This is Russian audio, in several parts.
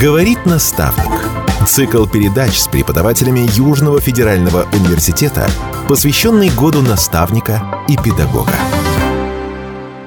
Говорит наставник. Цикл передач с преподавателями Южного федерального университета, посвященный году наставника и педагога.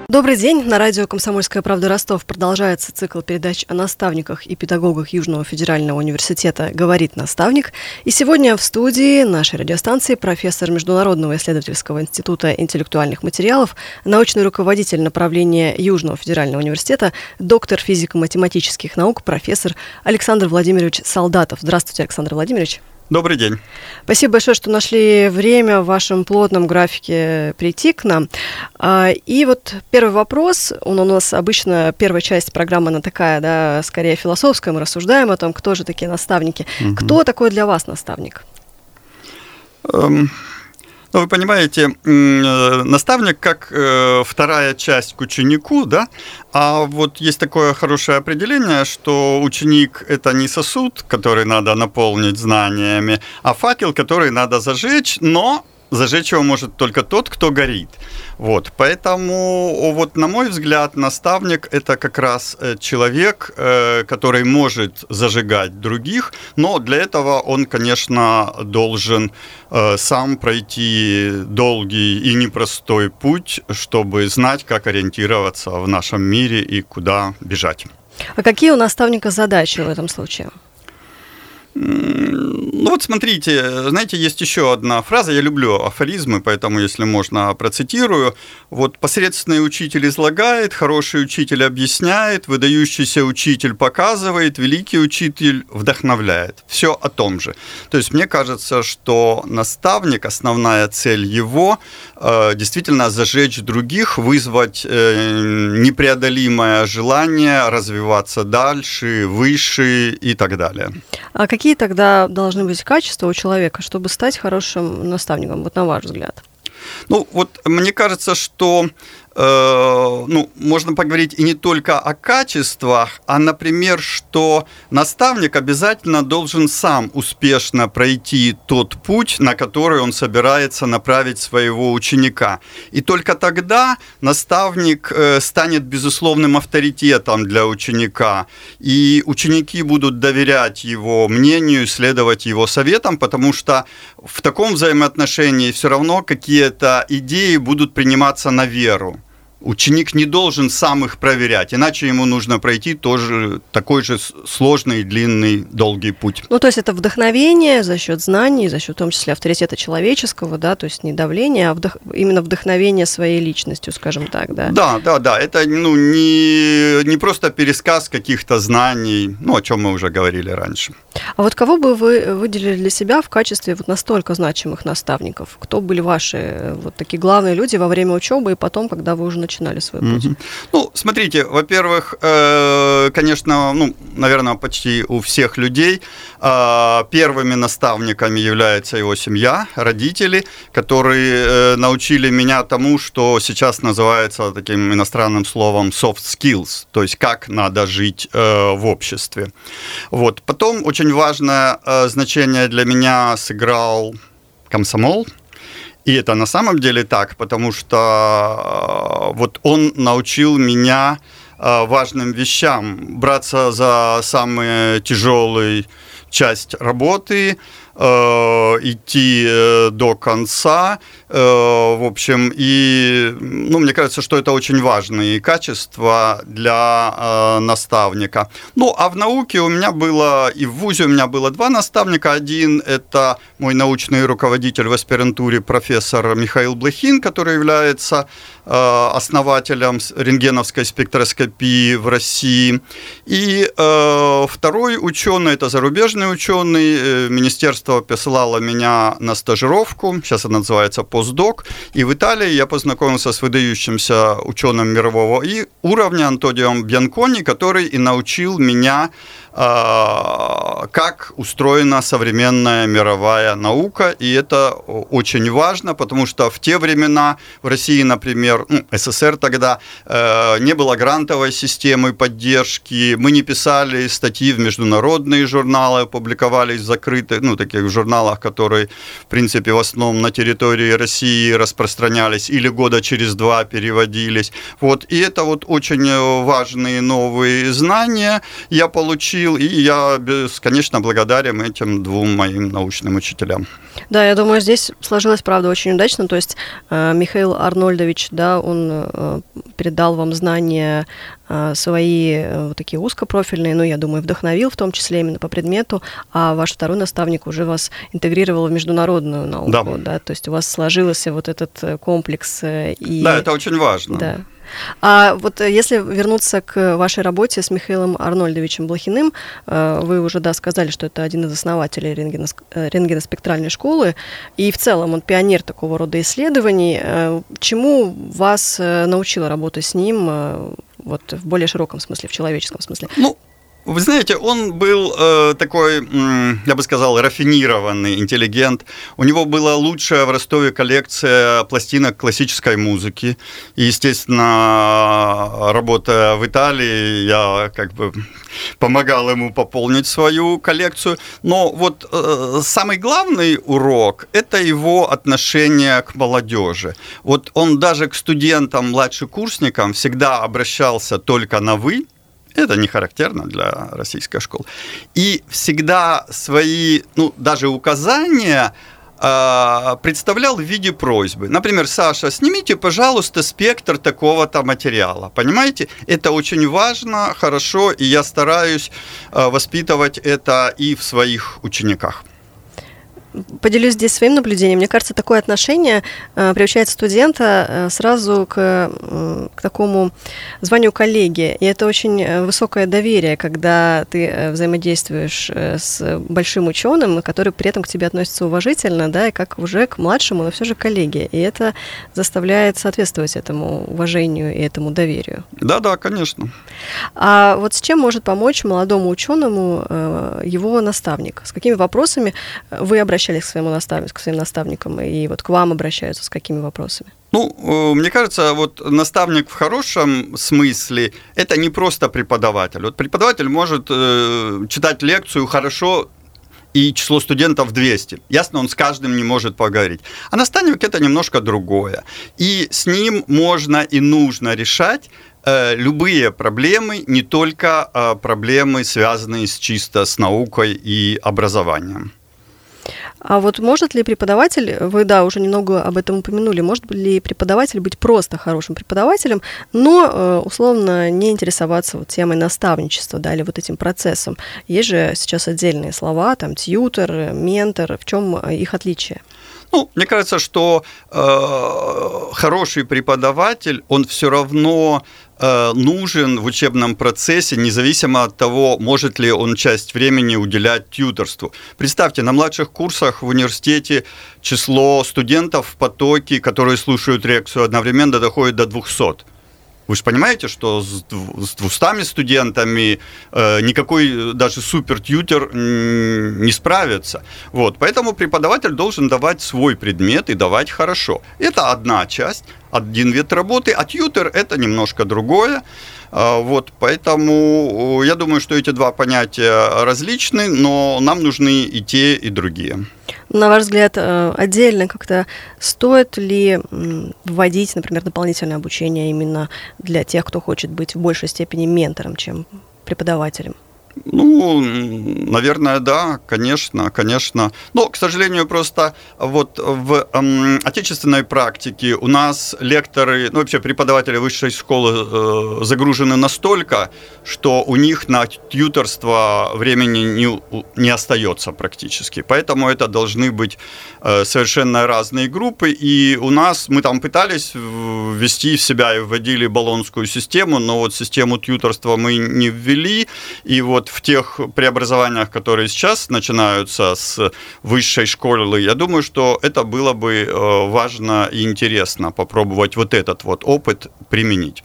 Добрый день. На радио «Комсомольская правда» Ростов продолжается цикл передач о наставниках и педагогах Южного федерального университета «Говорит наставник». И сегодня в студии нашей радиостанции профессор Международного исследовательского института интеллектуальных материалов, научный руководитель направления Южного федерального университета, доктор физико-математических наук, профессор Александр Владимирович Солдатов. Здравствуйте, Александр Владимирович. Добрый день. Спасибо большое, что нашли время в вашем плотном графике прийти к нам. А, и вот первый вопрос, он у нас обычно, первая часть программы, она такая, да, скорее философская, мы рассуждаем о том, кто же такие наставники. Угу. Кто такой для вас наставник? Um... Ну, вы понимаете, э, наставник как э, вторая часть к ученику, да, а вот есть такое хорошее определение, что ученик – это не сосуд, который надо наполнить знаниями, а факел, который надо зажечь, но зажечь его может только тот, кто горит. Вот, поэтому, вот на мой взгляд, наставник – это как раз э, человек, э, который может зажигать других, но для этого он, конечно, должен э, сам пройти долгий и непростой путь, чтобы знать, как ориентироваться в нашем мире и куда бежать. А какие у наставника задачи в этом случае? Ну вот смотрите, знаете, есть еще одна фраза, я люблю афоризмы, поэтому, если можно, процитирую. Вот посредственный учитель излагает, хороший учитель объясняет, выдающийся учитель показывает, великий учитель вдохновляет. Все о том же. То есть мне кажется, что наставник, основная цель его, э, действительно зажечь других, вызвать э, непреодолимое желание развиваться дальше, выше и так далее. А какие тогда должны быть качества у человека, чтобы стать хорошим наставником, вот на ваш взгляд? Ну, вот мне кажется, что ну, можно поговорить и не только о качествах, а, например, что наставник обязательно должен сам успешно пройти тот путь, на который он собирается направить своего ученика. И только тогда наставник э, станет безусловным авторитетом для ученика, и ученики будут доверять его мнению, следовать его советам, потому что в таком взаимоотношении все равно какие-то идеи будут приниматься на веру. Ученик не должен сам их проверять, иначе ему нужно пройти тоже такой же сложный, длинный, долгий путь. Ну, то есть это вдохновение за счет знаний, за счет в том числе авторитета человеческого, да, то есть не давление, а вдох... именно вдохновение своей личностью, скажем так, да? Да, да, да. Это ну, не, не просто пересказ каких-то знаний, ну, о чем мы уже говорили раньше. А вот кого бы вы выделили для себя в качестве вот настолько значимых наставников? Кто были ваши вот такие главные люди во время учебы и потом, когда вы уже начинали свой путь? Mm-hmm. Ну, смотрите, во-первых, э, конечно, ну, наверное, почти у всех людей э, первыми наставниками является его семья, родители, которые э, научили меня тому, что сейчас называется таким иностранным словом soft skills, то есть как надо жить в обществе. Вот. Потом очень важное значение для меня сыграл комсомол, и это на самом деле так, потому что э, вот он научил меня э, важным вещам, браться за самые тяжелые часть работы, идти э, до конца, э, в общем, и, ну, мне кажется, что это очень важные качества для наставника. Ну, а в науке у меня было, и в ВУЗе у меня было два наставника. Один – это мой научный руководитель в аспирантуре, профессор Михаил Блохин, который является основателем рентгеновской спектроскопии в России. И второй ученый – это зарубежный ученый, Министерство агентство посылало меня на стажировку, сейчас это называется постдок, и в Италии я познакомился с выдающимся ученым мирового уровня Антонио Бьянкони, который и научил меня а, как устроена современная мировая наука, и это очень важно, потому что в те времена в России, например, ну, СССР тогда, э, не было грантовой системы поддержки, мы не писали статьи в международные журналы, публиковались закрытые, ну, такие в журналах, которые, в принципе, в основном на территории России распространялись или года через два переводились. Вот. И это вот очень важные новые знания я получил, и я, конечно, благодарен этим двум моим научным учителям. Да, я думаю, здесь сложилось, правда, очень удачно. То есть э, Михаил Арнольдович, да, он э, передал вам знания э, свои вот такие узкопрофильные, ну, я думаю, вдохновил в том числе именно по предмету, а ваш второй наставник уже вас интегрировал в международную науку, да, да то есть у вас сложился вот этот комплекс. И... Да, это очень важно. Да. А вот э, если вернуться к вашей работе с Михаилом Арнольдовичем Блохиным, э, вы уже, да, сказали, что это один из основателей э, рентгеноспектральной школы, и в целом он пионер такого рода исследований. Чему вас научила работа с ним вот в более широком смысле, в человеческом смысле? Ну, вы знаете, он был э, такой, я бы сказал, рафинированный интеллигент. У него была лучшая в Ростове коллекция пластинок классической музыки. И, естественно, работая в Италии, я как бы помогал ему пополнить свою коллекцию. Но вот э, самый главный урок – это его отношение к молодежи. Вот он даже к студентам, младшекурсникам всегда обращался только на «вы», это не характерно для российской школы. И всегда свои, ну, даже указания э, представлял в виде просьбы. Например, Саша, снимите, пожалуйста, спектр такого-то материала. Понимаете? Это очень важно, хорошо, и я стараюсь э, воспитывать это и в своих учениках поделюсь здесь своим наблюдением. Мне кажется, такое отношение э, приучает студента э, сразу к, э, к такому званию коллеги. И это очень э, высокое доверие, когда ты э, взаимодействуешь э, с большим ученым, который при этом к тебе относится уважительно, да, и как уже к младшему, но все же коллеге. И это заставляет соответствовать этому уважению и этому доверию. Да, да, конечно. А вот с чем может помочь молодому ученому его наставник? С какими вопросами вы обращаетесь обращались к своему наставнику, к своим наставникам, и вот к вам обращаются с какими вопросами? Ну, э, мне кажется, вот наставник в хорошем смысле – это не просто преподаватель. Вот преподаватель может э, читать лекцию хорошо, и число студентов 200. Ясно, он с каждым не может поговорить. А наставник это немножко другое. И с ним можно и нужно решать э, любые проблемы, не только э, проблемы, связанные с, чисто с наукой и образованием. А вот может ли преподаватель, вы, да, уже немного об этом упомянули, может ли преподаватель быть просто хорошим преподавателем, но э, условно не интересоваться вот темой наставничества, да, или вот этим процессом? Есть же сейчас отдельные слова, там, тьютер, ментор, в чем их отличие? Ну, мне кажется, что э, хороший преподаватель, он все равно Э, нужен в учебном процессе, независимо от того, может ли он часть времени уделять тьюторству. Представьте, на младших курсах в университете число студентов в потоке, которые слушают лекцию одновременно, доходит до 200. Вы же понимаете, что с 200 студентами э, никакой даже супер-тьютер не справится. Вот, поэтому преподаватель должен давать свой предмет и давать хорошо. Это одна часть, один вид работы, а тьютер – это немножко другое. А, вот, поэтому я думаю, что эти два понятия различны, но нам нужны и те, и другие. На ваш взгляд, э, отдельно как-то стоит ли вводить, например, дополнительное обучение именно для тех, кто хочет быть в большей степени ментором, чем преподавателем? Ну, наверное, да, конечно, конечно. Но, к сожалению, просто вот в эм, отечественной практике у нас лекторы, ну вообще преподаватели высшей школы э, загружены настолько, что у них на тьюторство времени не, не остается практически. Поэтому это должны быть э, совершенно разные группы. И у нас мы там пытались ввести в себя и вводили баллонскую систему, но вот систему тьюторства мы не ввели. И вот в тех преобразованиях, которые сейчас начинаются с высшей школы, я думаю, что это было бы э, важно и интересно попробовать вот этот вот опыт применить.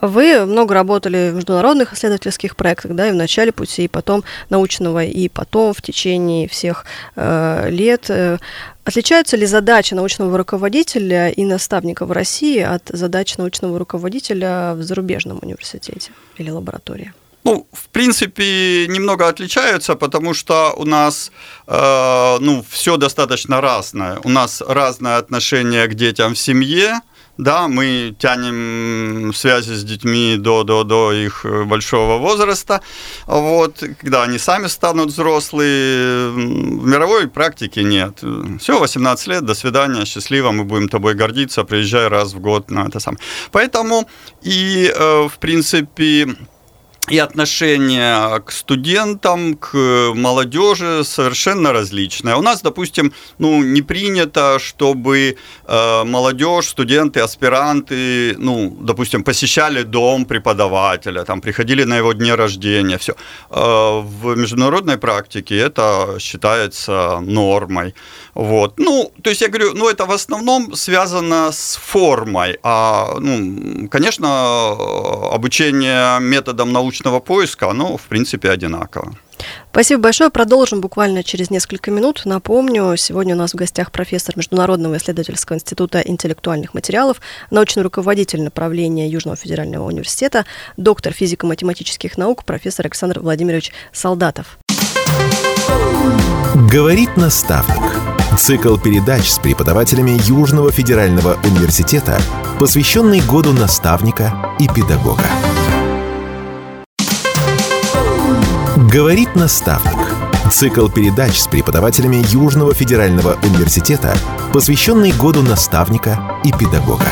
Вы много работали в международных исследовательских проектах, да, и в начале пути, и потом научного, и потом в течение всех э, лет. Отличаются ли задачи научного руководителя и наставника в России от задач научного руководителя в зарубежном университете или лаборатории? Ну, в принципе, немного отличаются, потому что у нас э, ну, все достаточно разное. У нас разное отношение к детям в семье, да, мы тянем связи с детьми до, до, до их большого возраста. Вот, когда они сами станут взрослые, в мировой практике нет. Все, 18 лет, до свидания, счастливо, мы будем тобой гордиться, приезжай раз в год на это самое. Поэтому и, э, в принципе, и отношение к студентам, к молодежи совершенно различное. У нас, допустим, ну, не принято, чтобы э, молодежь, студенты, аспиранты, ну, допустим, посещали дом преподавателя, там, приходили на его дне рождения, все. Э, в международной практике это считается нормой. Вот. Ну, то есть я говорю, ну, это в основном связано с формой. А, ну, конечно, обучение методом научного поиска, оно, в принципе, одинаково. Спасибо большое. Продолжим буквально через несколько минут. Напомню, сегодня у нас в гостях профессор Международного исследовательского института интеллектуальных материалов, научный руководитель направления Южного федерального университета, доктор физико-математических наук, профессор Александр Владимирович Солдатов. Говорит наставник. Цикл передач с преподавателями Южного федерального университета, посвященный году наставника и педагога. Говорит наставник. Цикл передач с преподавателями Южного федерального университета, посвященный году наставника и педагога.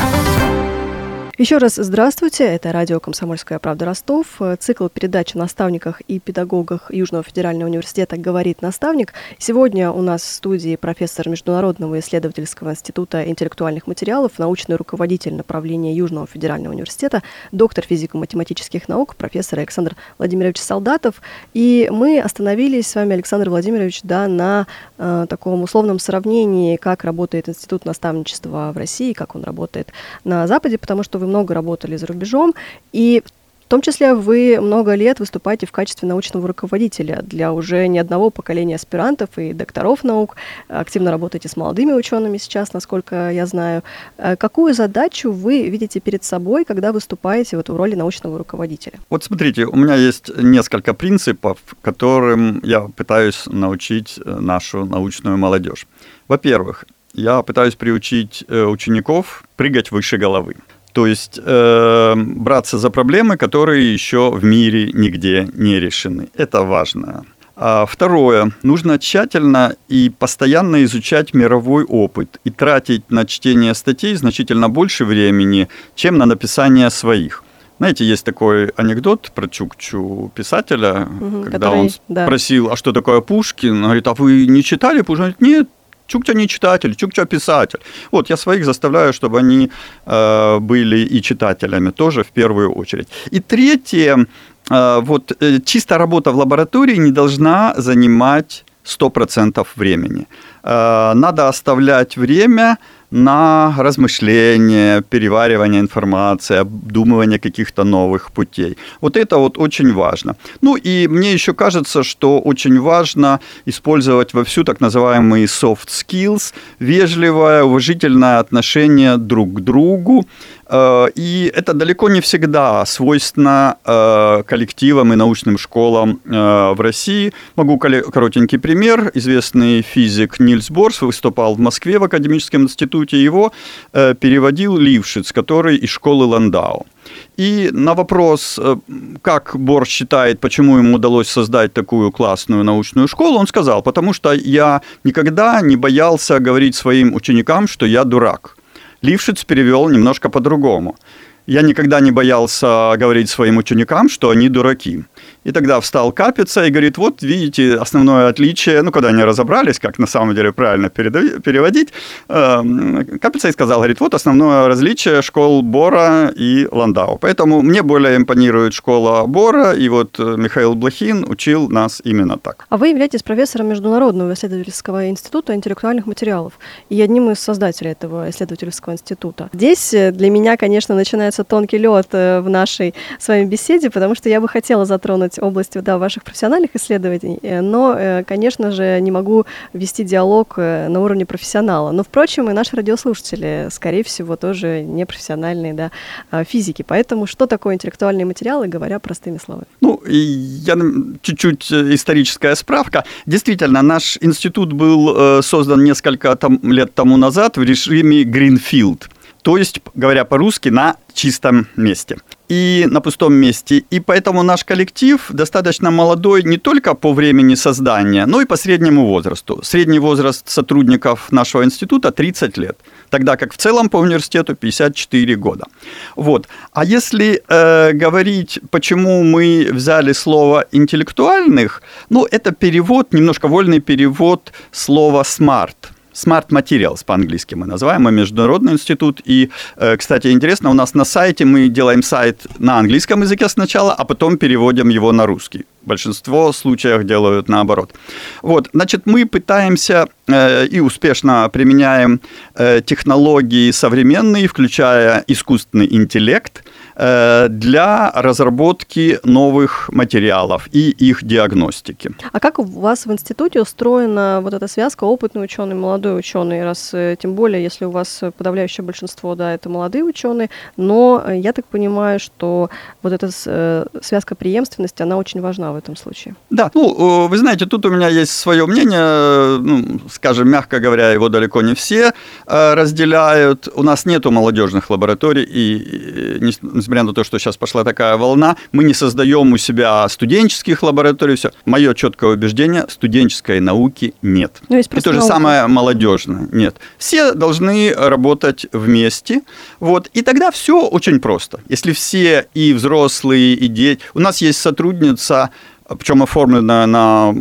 Еще раз здравствуйте, это радио «Комсомольская правда Ростов», цикл передач о наставниках и педагогах Южного федерального университета «Говорит наставник». Сегодня у нас в студии профессор Международного исследовательского института интеллектуальных материалов, научный руководитель направления Южного федерального университета, доктор физико-математических наук, профессор Александр Владимирович Солдатов. И мы остановились с вами, Александр Владимирович, да, на э, таком условном сравнении, как работает институт наставничества в России, как он работает на Западе, потому что много работали за рубежом, и в том числе вы много лет выступаете в качестве научного руководителя для уже не одного поколения аспирантов и докторов наук. Активно работаете с молодыми учеными сейчас, насколько я знаю. Э, какую задачу вы видите перед собой, когда выступаете вот в роли научного руководителя? Вот смотрите, у меня есть несколько принципов, которым я пытаюсь научить э, нашу научную молодежь. Во-первых, я пытаюсь приучить э, учеников прыгать выше головы. То есть э, браться за проблемы, которые еще в мире нигде не решены. Это важно. А второе. Нужно тщательно и постоянно изучать мировой опыт и тратить на чтение статей значительно больше времени, чем на написание своих. Знаете, есть такой анекдот про Чукчу писателя, угу, когда который, он да. спросил, а что такое Пушкин? Он говорит, а вы не читали Пушкин? Он говорит, нет, Чукча не читатель, Чукча писатель. Вот, я своих заставляю, чтобы они э, были и читателями тоже в первую очередь. И третье, э, вот э, чисто работа в лаборатории не должна занимать 100% времени. Э, надо оставлять время на размышление, переваривание информации, обдумывание каких-то новых путей. Вот это вот очень важно. Ну и мне еще кажется, что очень важно использовать во всю так называемые soft skills, вежливое, уважительное отношение друг к другу, и это далеко не всегда свойственно э, коллективам и научным школам э, в России. Могу коротенький пример. Известный физик Нильс Борс выступал в Москве в Академическом институте. Его переводил Лившиц, который из школы Ландау. И на вопрос, как Борс считает, почему ему удалось создать такую классную научную школу, он сказал, потому что я никогда не боялся говорить своим ученикам, что я дурак. Лившиц перевел немножко по-другому. Я никогда не боялся говорить своим ученикам, что они дураки. И тогда встал Капица и говорит, вот видите, основное отличие, ну, когда они разобрались, как на самом деле правильно переводить, эм, Капица и сказал, говорит, вот основное различие школ Бора и Ландау. Поэтому мне более импонирует школа Бора, и вот э, Михаил Блохин учил нас именно так. А вы являетесь профессором Международного исследовательского института интеллектуальных материалов и одним из создателей этого исследовательского института. Здесь э, для меня, конечно, начинается тонкий лед э, в нашей с вами беседе, потому что я бы хотела затронуть область да, ваших профессиональных исследований, э, но, конечно же, не могу вести диалог на уровне профессионала. Но, впрочем, и наши радиослушатели, скорее всего, тоже не профессиональные да, физики. Поэтому что такое интеллектуальные материалы, говоря простыми словами? Ну, я чуть-чуть историческая справка. Действительно, наш институт был создан несколько там, лет тому назад в режиме Greenfield то есть, говоря по-русски, на чистом месте и на пустом месте. И поэтому наш коллектив достаточно молодой не только по времени создания, но и по среднему возрасту. Средний возраст сотрудников нашего института 30 лет, тогда как в целом по университету 54 года. Вот. А если э, говорить, почему мы взяли слово интеллектуальных, ну, это перевод, немножко вольный перевод слова smart – Smart Materials по-английски мы называем, мы международный институт. И, э, кстати, интересно, у нас на сайте мы делаем сайт на английском языке сначала, а потом переводим его на русский. Большинство случаев делают наоборот. Вот, значит, мы пытаемся э, и успешно применяем э, технологии современные, включая искусственный интеллект – для разработки новых материалов и их диагностики. А как у вас в институте устроена вот эта связка опытный ученый, молодой ученый, раз э, тем более, если у вас подавляющее большинство, да, это молодые ученые, но э, я так понимаю, что вот эта связка преемственности, она очень важна в этом случае. Да, ну, вы знаете, тут у меня есть свое мнение, ну, скажем, мягко говоря, его далеко не все разделяют. У нас нету молодежных лабораторий, и несмотря на то, что сейчас пошла такая волна, мы не создаем у себя студенческих лабораторий. Все. Мое четкое убеждение, студенческой науки нет. Ну, есть и то же наука. самое молодежное. Нет. Все должны работать вместе. Вот. И тогда все очень просто. Если все и взрослые, и дети... У нас есть сотрудница, причем оформлена на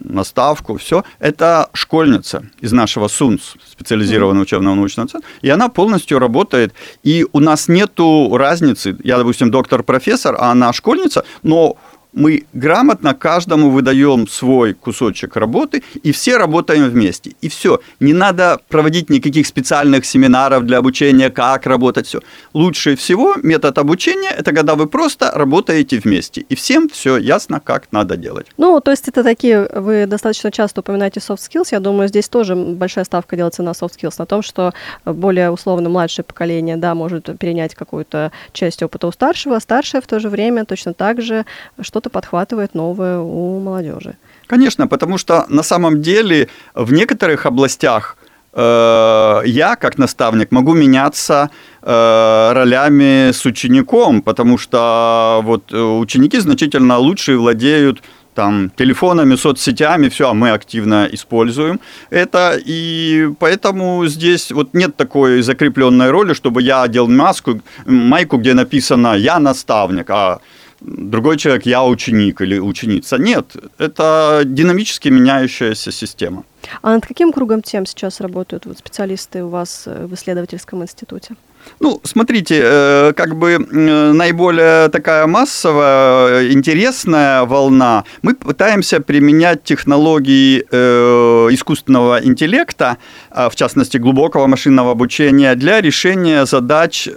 наставку, все. Это школьница из нашего СУНС, специализированного учебного научного центра, и она полностью работает. И у нас нету разницы, я, допустим, доктор-профессор, а она школьница, но мы грамотно каждому выдаем свой кусочек работы, и все работаем вместе. И все. Не надо проводить никаких специальных семинаров для обучения, как работать, все. Лучше всего метод обучения – это когда вы просто работаете вместе, и всем все ясно, как надо делать. Ну, то есть это такие, вы достаточно часто упоминаете soft skills, я думаю, здесь тоже большая ставка делается на soft skills, на том, что более условно младшее поколение, да, может перенять какую-то часть опыта у старшего, а старшее в то же время точно так же что-то что-то подхватывает новое у молодежи. Конечно, потому что на самом деле в некоторых областях э, я, как наставник, могу меняться э, ролями с учеником, потому что вот э, ученики значительно лучше владеют там, телефонами, соцсетями, все, а мы активно используем это, и поэтому здесь вот нет такой закрепленной роли, чтобы я одел маску, майку, где написано «я наставник», а другой человек, я ученик или ученица. Нет, это динамически меняющаяся система. А над каким кругом тем сейчас работают вот специалисты у вас э, в исследовательском институте? Ну, смотрите, э, как бы наиболее такая массовая, интересная волна. Мы пытаемся применять технологии э, искусственного интеллекта, а, в частности, глубокого машинного обучения, для решения задач,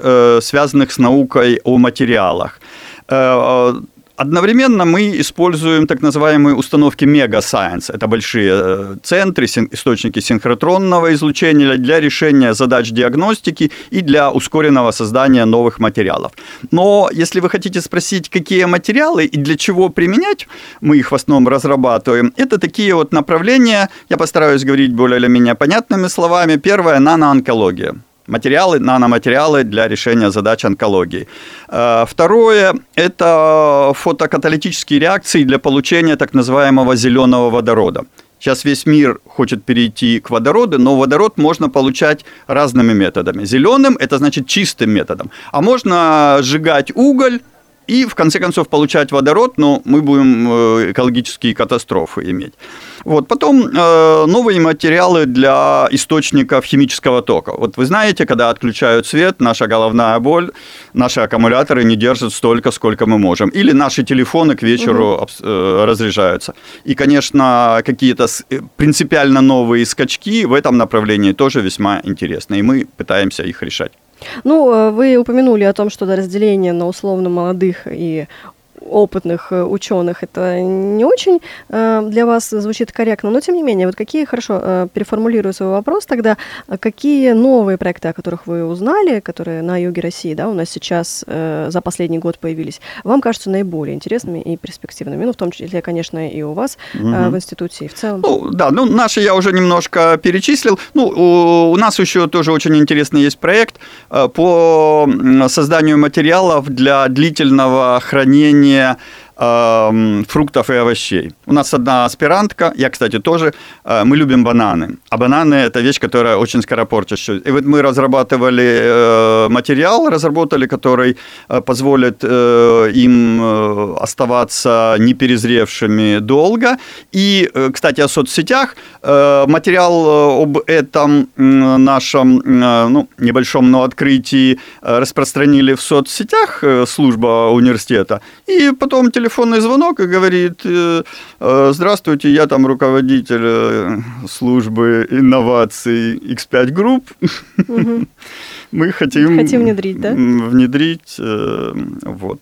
связанных с наукой о материалах. Э, одновременно мы используем так называемые установки Mega Это большие э, центры, источники синхротронного излучения для решения задач диагностики и для ускоренного создания новых материалов. Но если вы хотите спросить, какие материалы и для чего применять, мы их в основном разрабатываем. Это такие вот направления, я постараюсь говорить более или менее понятными словами. Первое – наноонкология материалы, наноматериалы для решения задач онкологии. Э, второе – это фотокаталитические реакции для получения так называемого зеленого водорода. Сейчас весь мир хочет перейти к водороду, но водород можно получать разными методами. Зеленым – это значит чистым методом. А можно сжигать уголь, и в конце концов получать водород, но мы будем э, экологические катастрофы иметь. Вот. Потом э, новые материалы для источников химического тока. Вот вы знаете, когда отключают свет, наша головная боль, наши аккумуляторы не держат столько, сколько мы можем. Или наши телефоны к вечеру угу. э, разряжаются. И, конечно, какие-то принципиально новые скачки в этом направлении тоже весьма интересны, и мы пытаемся их решать. Ну, вы упомянули о том, что разделение на условно молодых и опытных э, ученых, это не очень э, для вас звучит корректно, но тем не менее, вот какие, хорошо, э, переформулирую свой вопрос тогда, какие новые проекты, о которых вы узнали, которые на юге России, да, у нас сейчас за последний год появились, вам кажутся наиболее интересными и перспективными, ну, в том числе, конечно, и у вас угу. в институте, и в целом? Ну, да, ну, наши я уже немножко перечислил, ну, у, у нас еще тоже очень интересный есть проект по созданию материалов для длительного хранения хранения э, фруктов и овощей. У нас одна аспирантка, я, кстати, тоже, э, мы любим бананы. А бананы – это вещь, которая очень скоро портится. И вот мы разрабатывали э, материал, разработали, который э, позволит им оставаться неперезревшими долго. И, кстати, о соцсетях. Материал об этом нашем ну, небольшом, но открытии распространили в соцсетях служба университета. И потом телефонный звонок и говорит, э, э, здравствуйте, я там руководитель э, службы инноваций X5 Group. Мы хотим... Хотим внедрить, да? Внедрить, вот.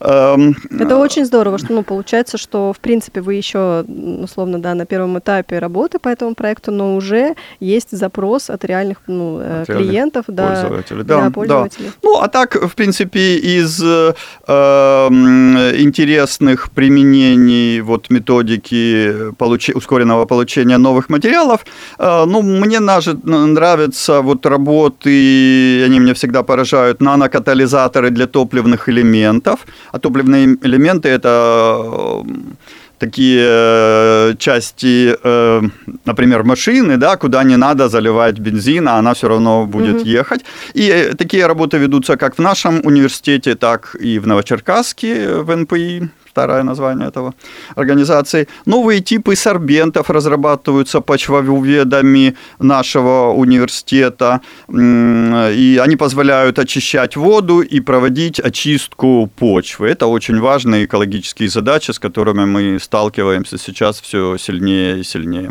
Эм, Это очень здорово, что, ну, получается, что, в принципе, вы еще, условно, да, на первом этапе работы по этому проекту, но уже есть запрос от реальных, ну, э, от клиентов, да, пользователей. Да, да, пользователей. Да. Ну, а так, в принципе, из э, интересных применений вот методики получ... ускоренного получения новых материалов, э, ну, мне нравятся вот работы, они меня всегда поражают, нанокатализаторы для топливных элементов, а топливные элементы это э, такие э, части, э, например, машины, да, куда не надо заливать бензин, а она все равно будет угу. ехать. И такие работы ведутся как в нашем университете, так и в Новочеркасске, в НПИ старое название этого организации. Новые типы сорбентов разрабатываются почвоведами нашего университета, и они позволяют очищать воду и проводить очистку почвы. Это очень важные экологические задачи, с которыми мы сталкиваемся сейчас все сильнее и сильнее.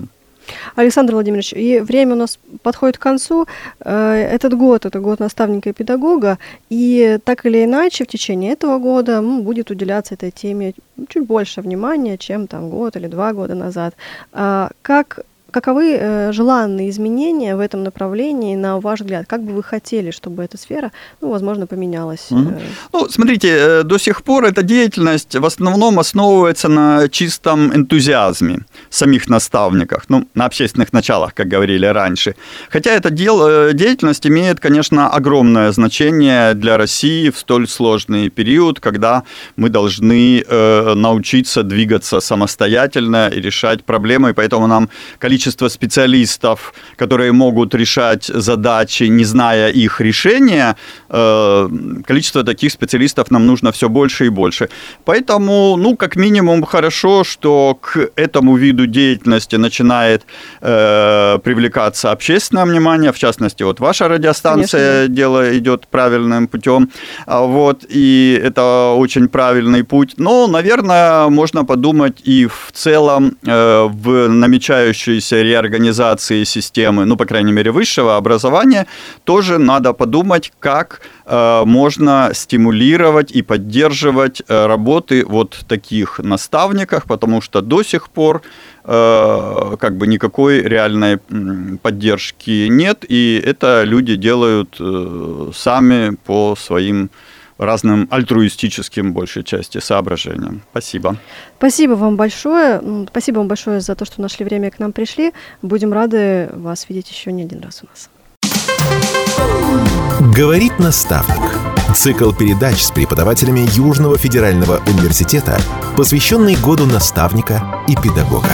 Александр Владимирович, и время у нас подходит к концу. Э, этот год – это год наставника и педагога, и так или иначе в течение этого года будет уделяться этой теме чуть больше внимания, чем там год или два года назад. А как каковы э, желанные изменения в этом направлении, на ваш взгляд? Как бы вы хотели, чтобы эта сфера, ну, возможно, поменялась? Mm-hmm. Ну, смотрите, э, до сих пор эта деятельность в основном основывается на чистом энтузиазме самих наставников, ну, на общественных началах, как говорили раньше. Хотя эта дел, деятельность имеет, конечно, огромное значение для России в столь сложный период, когда мы должны э, научиться двигаться самостоятельно и решать проблемы, и поэтому нам количество количество специалистов, которые могут решать задачи, не зная их решения, э, количество таких специалистов нам нужно все больше и больше. Поэтому, ну, как минимум, хорошо, что к этому виду деятельности начинает э, привлекаться общественное внимание, в частности, вот ваша радиостанция Конечно. дело идет правильным путем, а вот, и это очень правильный путь. Но, наверное, можно подумать и в целом э, в намечающейся касающейся реорганизации системы, ну, по крайней мере, высшего образования, тоже надо подумать, как э, можно стимулировать и поддерживать э, работы вот таких наставниках, потому что до сих пор э, как бы никакой реальной поддержки нет, и это люди делают э, сами по своим разным альтруистическим, большей части, соображениям. Спасибо. Спасибо вам большое. Спасибо вам большое за то, что нашли время и к нам пришли. Будем рады вас видеть еще не один раз у нас. Говорит наставник. Цикл передач с преподавателями Южного федерального университета, посвященный году наставника и педагога.